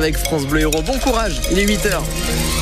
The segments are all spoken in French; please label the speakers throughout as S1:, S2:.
S1: avec France Bleu Héros. Bon courage, il est 8h.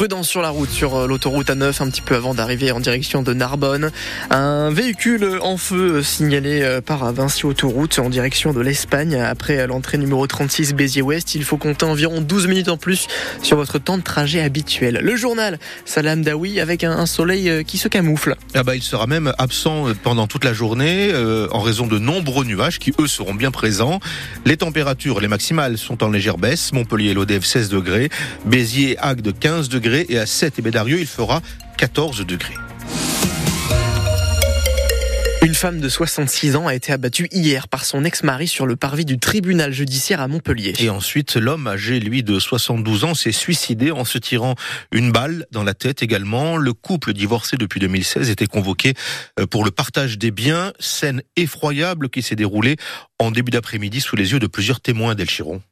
S1: Prudence sur la route, sur euh, l'autoroute A9, un petit peu avant d'arriver en direction de Narbonne. Un véhicule en feu signalé euh, par Vinci Autoroute en direction de l'Espagne. Après l'entrée numéro 36 Béziers-Ouest, il faut compter environ 12 minutes en plus sur votre temps de trajet habituel. Le journal Salam Dawi avec un soleil euh, qui se camoufle.
S2: Ah bah, il sera même absent pendant toute la journée en raison de nombreux nuages qui eux seront bien présents. Les températures, les maximales sont en légère baisse. Montpellier, l'ODF 16 degrés. Béziers, Agde 15 degrés et à 7 et Bédarieux, il fera 14 degrés.
S1: Une femme de 66 ans a été abattue hier par son ex-mari sur le parvis du tribunal judiciaire à Montpellier.
S2: Et ensuite, l'homme âgé, lui, de 72 ans, s'est suicidé en se tirant une balle dans la tête également. Le couple divorcé depuis 2016 était convoqué euh, pour le partage des biens. Scène effroyable qui s'est déroulée en début d'après-midi sous les yeux de plusieurs témoins d'El Chiron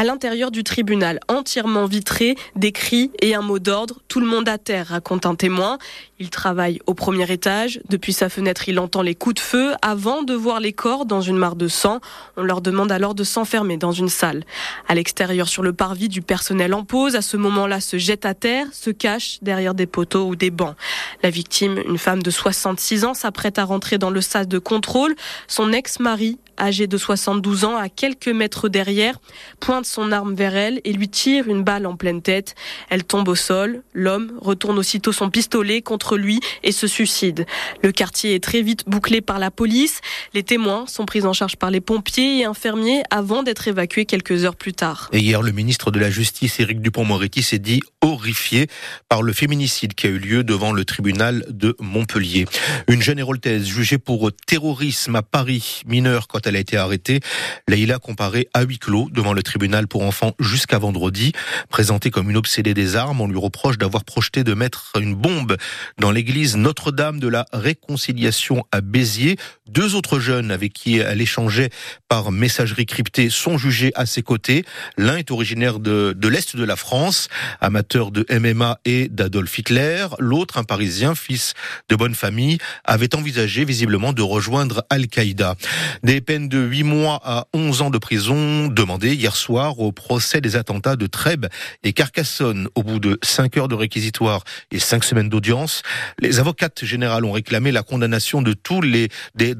S3: à l'intérieur du tribunal, entièrement vitré, des cris et un mot d'ordre. Tout le monde à terre, raconte un témoin. Il travaille au premier étage. Depuis sa fenêtre, il entend les coups de feu avant de voir les corps dans une mare de sang. On leur demande alors de s'enfermer dans une salle. À l'extérieur, sur le parvis, du personnel en pause. À ce moment-là, se jette à terre, se cache derrière des poteaux ou des bancs. La victime, une femme de 66 ans, s'apprête à rentrer dans le sas de contrôle. Son ex-mari âgé de 72 ans, à quelques mètres derrière, pointe son arme vers elle et lui tire une balle en pleine tête. Elle tombe au sol. L'homme retourne aussitôt son pistolet contre lui et se suicide. Le quartier est très vite bouclé par la police. Les témoins sont pris en charge par les pompiers et infirmiers avant d'être évacués quelques heures plus tard.
S2: Et hier, le ministre de la Justice, Éric Dupont-Moretti, s'est dit horrifié par le féminicide qui a eu lieu devant le tribunal de Montpellier. Une jeune héroltaise jugée pour terrorisme à Paris, mineure quand elle a été arrêtée. Leïla comparée à huis clos devant le tribunal pour enfants jusqu'à vendredi. Présentée comme une obsédée des armes, on lui reproche d'avoir projeté de mettre une bombe dans l'église Notre-Dame de la Réconciliation à Béziers. Deux autres jeunes avec qui elle échangeait par messagerie cryptée sont jugés à ses côtés. L'un est originaire de, de l'Est de la France, amateur de MMA et d'Adolf Hitler. L'autre, un Parisien, fils de bonne famille, avait envisagé visiblement de rejoindre Al-Qaïda. Des peines de 8 mois à 11 ans de prison demandées hier soir au procès des attentats de Trèbes et Carcassonne. Au bout de 5 heures de réquisitoire et 5 semaines d'audience, les avocates générales ont réclamé la condamnation de tous les,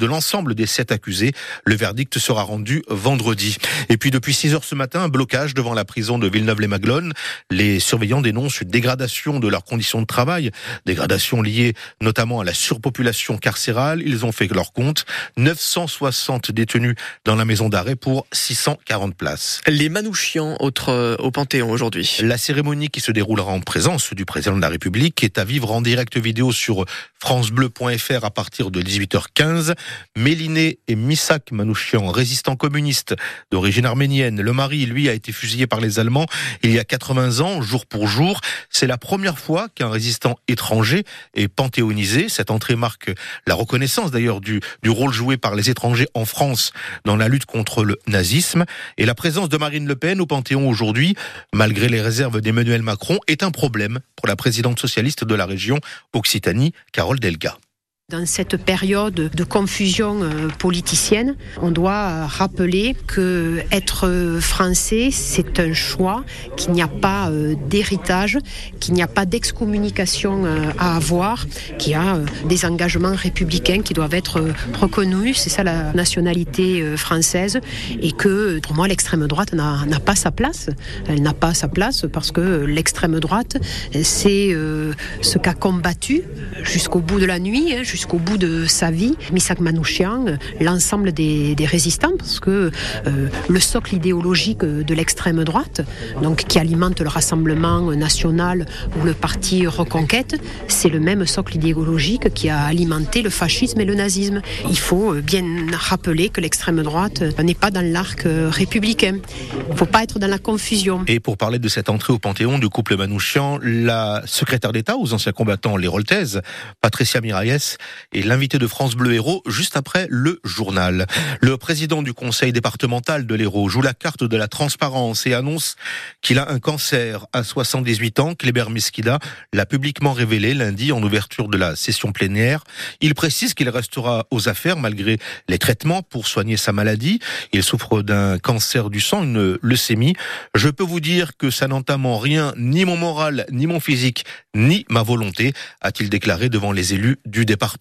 S2: de l'ensemble des sept accusés. Le verdict sera rendu vendredi. Et puis depuis 6 heures ce matin, un blocage devant la prison de Villeneuve-les-Maglones. Les surveillants dénoncent une dégradation de leurs conditions de travail, dégradation liée notamment à la surpopulation carcérale. Ils ont fait leur compte. 960 détenus dans la maison d'arrêt pour 640 places.
S1: Les Manouchians autre, euh, au Panthéon aujourd'hui.
S2: La cérémonie qui se déroulera en présence du président de la République est à vivre en direct vidéo sur francebleu.fr à partir de 18h15. Méliné et Misak Manouchian, résistants communistes d'origine arménienne. Le mari, lui, a été fusillé par les Allemands il y a 80 ans, jour pour jour. C'est la première fois qu'un résistant étranger est panthéonisé. Cette entrée marque la reconnaissance d'ailleurs du, du rôle joué par les étrangers en France dans la lutte contre le nazisme. Et la présence de Marine Le Pen au Panthéon aujourd'hui, malgré les réserves d'Emmanuel Macron, est un problème pour la présidente socialiste de la région Occitanie, Carole Delga.
S4: Dans cette période de confusion euh, politicienne, on doit rappeler que être français, c'est un choix, qu'il n'y a pas euh, d'héritage, qu'il n'y a pas d'excommunication euh, à avoir, qu'il y a des engagements républicains qui doivent être reconnus. C'est ça la nationalité française. Et que pour moi, l'extrême droite n'a pas sa place. Elle n'a pas sa place parce que l'extrême droite, c'est ce qu'a combattu jusqu'au bout de la nuit, hein, jusqu'au bout de sa vie, Misak Manouchian, l'ensemble des, résistants, parce que euh, le socle idéologique de l'extrême droite, donc qui alimente le Rassemblement national ou le parti Reconquête, c'est le même socle idéologique qui a alimenté le fascisme et le nazisme. Il faut bien rappeler que l'extrême droite n'est pas dans l'arc républicain. Il ne faut pas être dans la confusion.
S2: Et pour parler de cette entrée au Panthéon du couple Manouchian, la secrétaire d'État aux anciens combattants, les Roltaises, Patricia Miraillès, et l'invité de France Bleu Héros juste après le journal. Le président du conseil départemental de l'Hérault joue la carte de la transparence et annonce qu'il a un cancer à 78 ans. Kléber Mesquida l'a publiquement révélé lundi en ouverture de la session plénière. Il précise qu'il restera aux affaires malgré les traitements pour soigner sa maladie. Il souffre d'un cancer du sang, une leucémie. Je peux vous dire que ça n'entame en rien ni mon moral, ni mon physique, ni ma volonté, a-t-il déclaré devant les élus du département.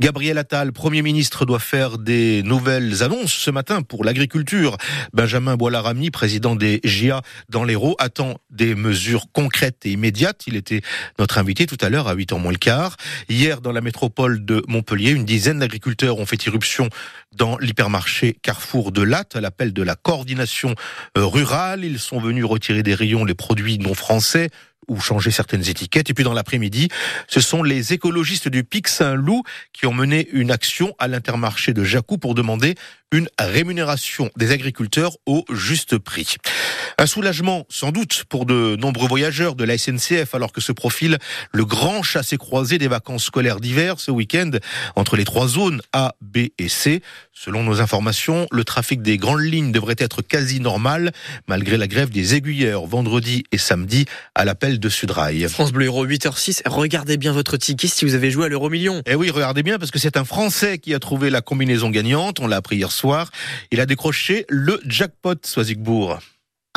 S2: Gabriel Attal, Premier ministre, doit faire des nouvelles annonces ce matin pour l'agriculture. Benjamin Boilarami, président des GIA dans l'Hérault, attend des mesures concrètes et immédiates. Il était notre invité tout à l'heure à 8h moins le quart. Hier, dans la métropole de Montpellier, une dizaine d'agriculteurs ont fait irruption dans l'hypermarché Carrefour de Latte à l'appel de la coordination rurale. Ils sont venus retirer des rayons les produits non français ou changer certaines étiquettes. Et puis dans l'après-midi, ce sont les écologistes du Pic Saint-Loup qui ont mené une action à l'intermarché de Jacou pour demander une rémunération des agriculteurs au juste prix. Un soulagement sans doute pour de nombreux voyageurs de la SNCF alors que se profile le grand chassé-croisé des vacances scolaires d'hiver ce week-end entre les trois zones A, B et C. Selon nos informations, le trafic des grandes lignes devrait être quasi normal malgré la grève des aiguilleurs vendredi et samedi à l'appel de Sudrail.
S1: France Bleu Euro 8h06, regardez bien votre ticket si vous avez joué à l'euro million.
S2: Eh oui, regardez bien parce que c'est un Français qui a trouvé la combinaison gagnante, on l'a appris hier soir. Il a décroché le jackpot Soisigbourg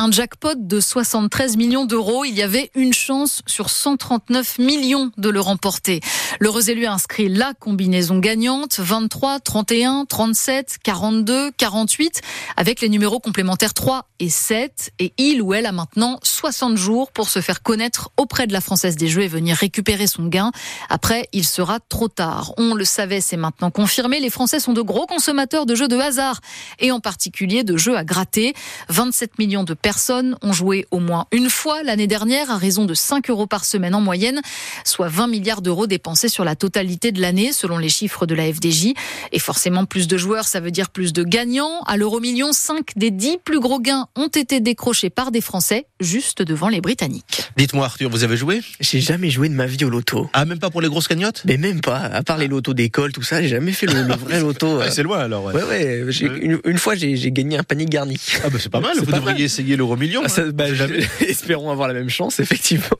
S5: un jackpot de 73 millions d'euros. Il y avait une chance sur 139 millions de le remporter. L'heureux élu a inscrit la combinaison gagnante 23, 31, 37, 42, 48 avec les numéros complémentaires 3 et 7. Et il ou elle a maintenant 60 jours pour se faire connaître auprès de la Française des Jeux et venir récupérer son gain. Après, il sera trop tard. On le savait, c'est maintenant confirmé. Les Français sont de gros consommateurs de jeux de hasard et en particulier de jeux à gratter. 27 millions de personnes ont joué au moins une fois l'année dernière à raison de 5 euros par semaine en moyenne, soit 20 milliards d'euros dépensés sur la totalité de l'année selon les chiffres de la FDJ. Et forcément, plus de joueurs, ça veut dire plus de gagnants. À l'euro million, 5 des 10 plus gros gains ont été décrochés par des Français, juste devant les Britanniques.
S2: Dites-moi Arthur, vous avez joué?
S1: J'ai jamais joué de ma vie au loto.
S2: Ah, même pas pour les grosses cagnottes?
S1: Mais même pas, à part les lotos d'école, tout ça, j'ai jamais fait le, le vrai loto.
S2: Ah, c'est loin alors. Ouais,
S1: ouais, ouais, une, une fois j'ai gagné un panier garni.
S2: Ah bah c'est pas mal, vous
S1: pas
S2: devriez essayer l'euro million.
S1: Ah, ça, bah. Espérons avoir la même chance, effectivement.